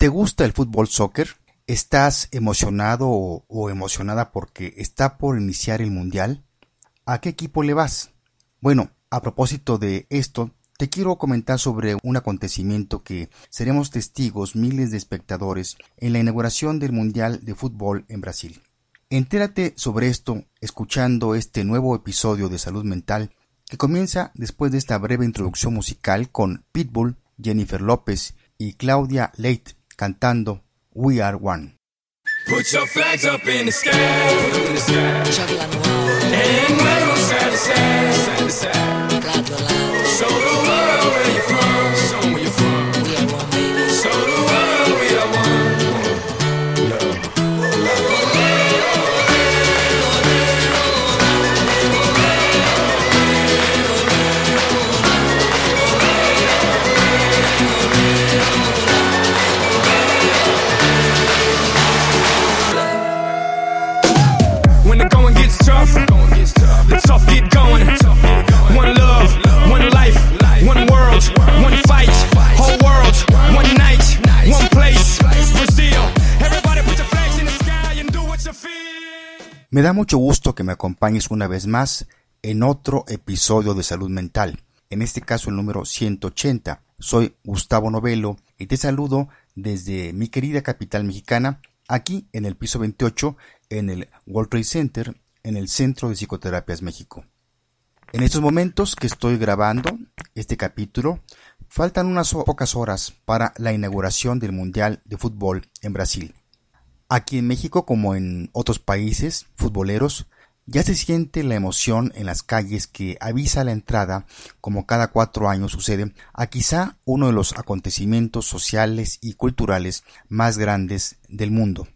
¿Te gusta el fútbol soccer? ¿Estás emocionado o, emocionada porque está por iniciar el Mundial? ¿A qué equipo le vas? Bueno, a propósito de esto, te quiero comentar sobre un acontecimiento que seremos testigos miles de espectadores en la inauguración del Mundial de Fútbol en Brasil. Entérate sobre esto escuchando este nuevo episodio de Salud Mental que comienza después de esta breve introducción musical con Pitbull, Jennifer López y Claudia Leight cantando We Are One. Put your flags up in the sky, in the sky. Me da mucho gusto que me acompañes una vez más en otro episodio de Salud Mental, en este caso el número 180. Soy Gustavo Novelo y te saludo desde mi querida capital mexicana, aquí en el piso 28, en el World Trade Center, en el Centro de Psicoterapias México. En estos momentos que estoy grabando este capítulo, faltan unas pocas horas para la inauguración del Mundial de Fútbol en Brasil. Aquí en México, como en otros países futboleros, ya se siente la emoción en las calles que avisa la entrada, como cada cuatro años sucede, a quizá uno de los acontecimientos sociales y culturales más grandes del mundo.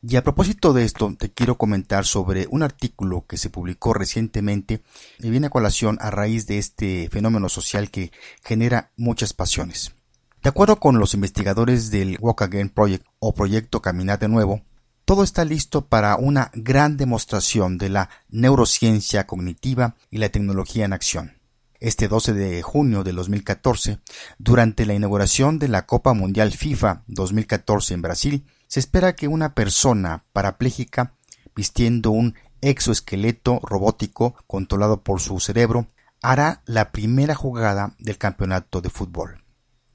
Y a propósito de esto, te quiero comentar sobre un artículo que se publicó recientemente y viene a colación a raíz de este fenómeno social que genera muchas pasiones. De acuerdo con los investigadores del Walk Again Project o Proyecto Caminar de Nuevo, todo está listo para una gran demostración de la neurociencia cognitiva y la tecnología en acción. Este 12 de junio de 2014, durante la inauguración de la Copa Mundial FIFA 2014 en Brasil, se espera que una persona parapléjica vistiendo un exoesqueleto robótico controlado por su cerebro hará la primera jugada del campeonato de fútbol.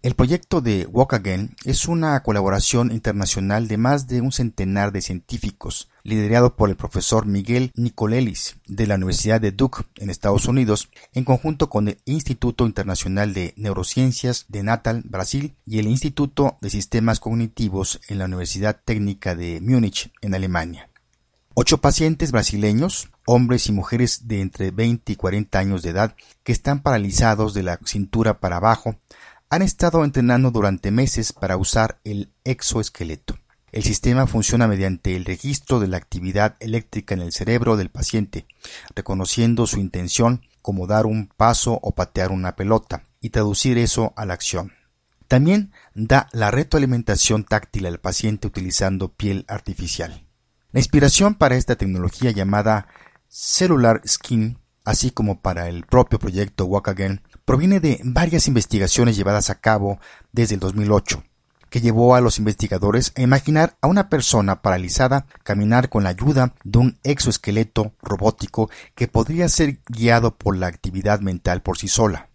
El proyecto de Walk Again es una colaboración internacional de más de un centenar de científicos, liderado por el profesor Miguel Nicolelis de la Universidad de Duke en Estados Unidos, en conjunto con el Instituto Internacional de Neurociencias de Natal, Brasil, y el Instituto de Sistemas Cognitivos en la Universidad Técnica de Múnich, en Alemania. Ocho pacientes brasileños, hombres y mujeres de entre 20 y 40 años de edad, que están paralizados de la cintura para abajo, han estado entrenando durante meses para usar el exoesqueleto. El sistema funciona mediante el registro de la actividad eléctrica en el cerebro del paciente, reconociendo su intención como dar un paso o patear una pelota, y traducir eso a la acción. También da la retroalimentación táctil al paciente utilizando piel artificial. La inspiración para esta tecnología llamada Cellular Skin, así como para el propio proyecto Walk Again, proviene de varias investigaciones llevadas a cabo desde el 2008, que llevó a los investigadores a imaginar a una persona paralizada caminar con la ayuda de un exoesqueleto robótico que podría ser guiado por la actividad mental por sí sola.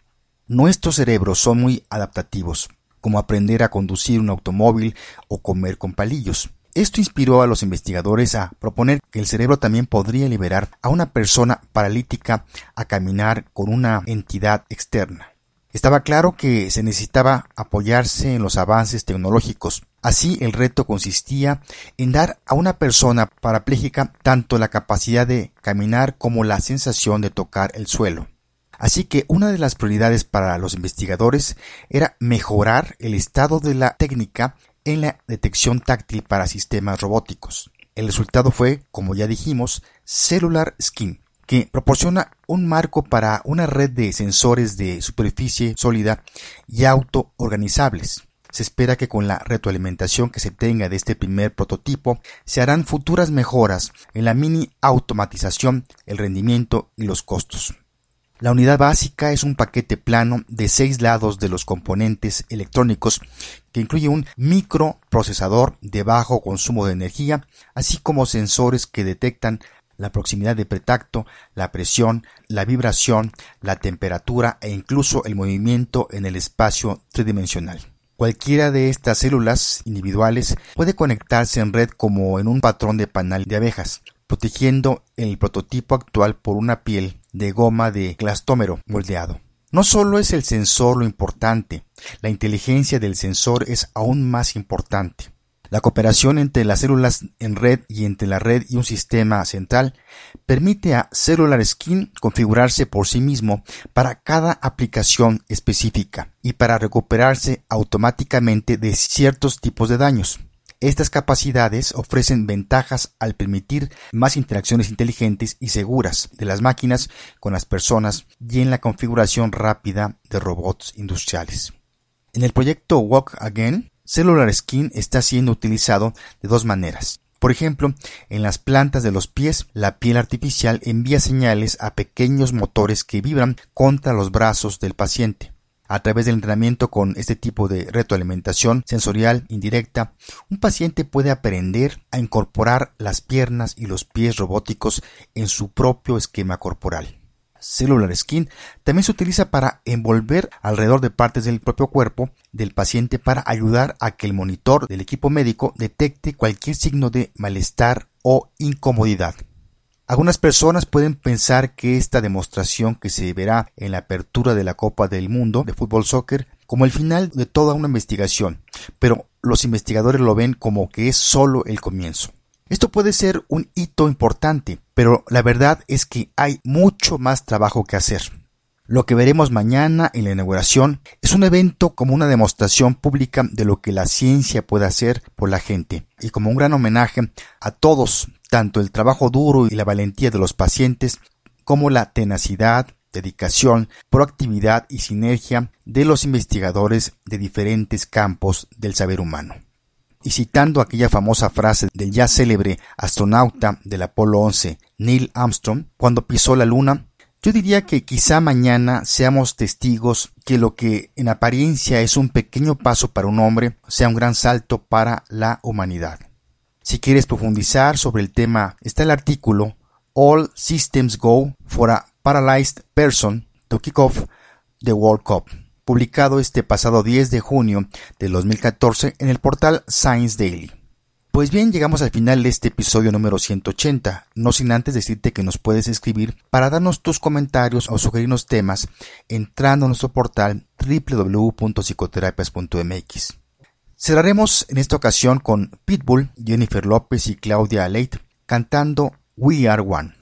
Nuestros cerebros son muy adaptativos, como aprender a conducir un automóvil o comer con palillos. Esto inspiró a los investigadores a proponer que el cerebro también podría liberar a una persona paralítica a caminar con una entidad externa. Estaba claro que se necesitaba apoyarse en los avances tecnológicos. Así el reto consistía en dar a una persona parapléjica tanto la capacidad de caminar como la sensación de tocar el suelo. Así que una de las prioridades para los investigadores era mejorar el estado de la técnica en la detección táctil para sistemas robóticos. El resultado fue, como ya dijimos, Cellular Skin, que proporciona un marco para una red de sensores de superficie sólida y autoorganizables. Se espera que con la retroalimentación que se tenga de este primer prototipo se harán futuras mejoras en la mini automatización, el rendimiento y los costos. La unidad básica es un paquete plano de seis lados de los componentes electrónicos que incluye un microprocesador de bajo consumo de energía, así como sensores que detectan la proximidad de pretacto, la presión, la vibración, la temperatura e incluso el movimiento en el espacio tridimensional. Cualquiera de estas células individuales puede conectarse en red como en un patrón de panal de abejas, protegiendo el prototipo actual por una piel de goma de clastómero moldeado. No solo es el sensor lo importante, la inteligencia del sensor es aún más importante. La cooperación entre las células en red y entre la red y un sistema central permite a Cellular Skin configurarse por sí mismo para cada aplicación específica y para recuperarse automáticamente de ciertos tipos de daños. Estas capacidades ofrecen ventajas al permitir más interacciones inteligentes y seguras de las máquinas con las personas y en la configuración rápida de robots industriales. En el proyecto Walk Again, Cellular Skin está siendo utilizado de dos maneras. Por ejemplo, en las plantas de los pies, la piel artificial envía señales a pequeños motores que vibran contra los brazos del paciente. A través del entrenamiento con este tipo de retroalimentación sensorial indirecta, un paciente puede aprender a incorporar las piernas y los pies robóticos en su propio esquema corporal. Cellular Skin también se utiliza para envolver alrededor de partes del propio cuerpo del paciente para ayudar a que el monitor del equipo médico detecte cualquier signo de malestar o incomodidad. Algunas personas pueden pensar que esta demostración que se verá en la apertura de la Copa del Mundo de fútbol soccer como el final de toda una investigación, pero los investigadores lo ven como que es solo el comienzo. Esto puede ser un hito importante, pero la verdad es que hay mucho más trabajo que hacer. Lo que veremos mañana en la inauguración es un evento como una demostración pública de lo que la ciencia puede hacer por la gente y como un gran homenaje a todos tanto el trabajo duro y la valentía de los pacientes como la tenacidad, dedicación, proactividad y sinergia de los investigadores de diferentes campos del saber humano. Y citando aquella famosa frase del ya célebre astronauta del Apolo 11, Neil Armstrong, cuando pisó la Luna, yo diría que quizá mañana seamos testigos que lo que en apariencia es un pequeño paso para un hombre sea un gran salto para la humanidad. Si quieres profundizar sobre el tema, está el artículo All Systems Go for a Paralyzed Person to Kick Off the World Cup, publicado este pasado 10 de junio de 2014 en el portal Science Daily. Pues bien, llegamos al final de este episodio número 180, no sin antes decirte que nos puedes escribir para darnos tus comentarios o sugerirnos temas entrando a nuestro portal www.psicoterapias.mx. Cerraremos en esta ocasión con Pitbull, Jennifer López y Claudia Leite cantando We Are One.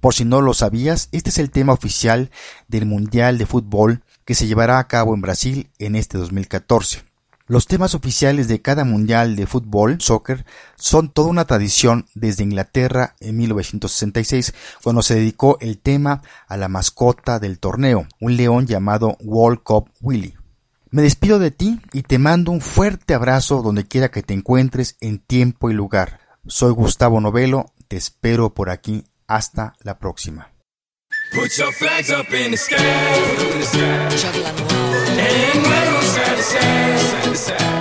Por si no lo sabías, este es el tema oficial del Mundial de Fútbol que se llevará a cabo en Brasil en este 2014. Los temas oficiales de cada Mundial de Fútbol, soccer, son toda una tradición desde Inglaterra en 1966, cuando se dedicó el tema a la mascota del torneo, un león llamado World Cup Willy. Me despido de ti y te mando un fuerte abrazo donde quiera que te encuentres en tiempo y lugar. Soy Gustavo Novelo, te espero por aquí. Hasta la próxima. Put your flags up in the sky, in the sky. And wave side to side, side to side.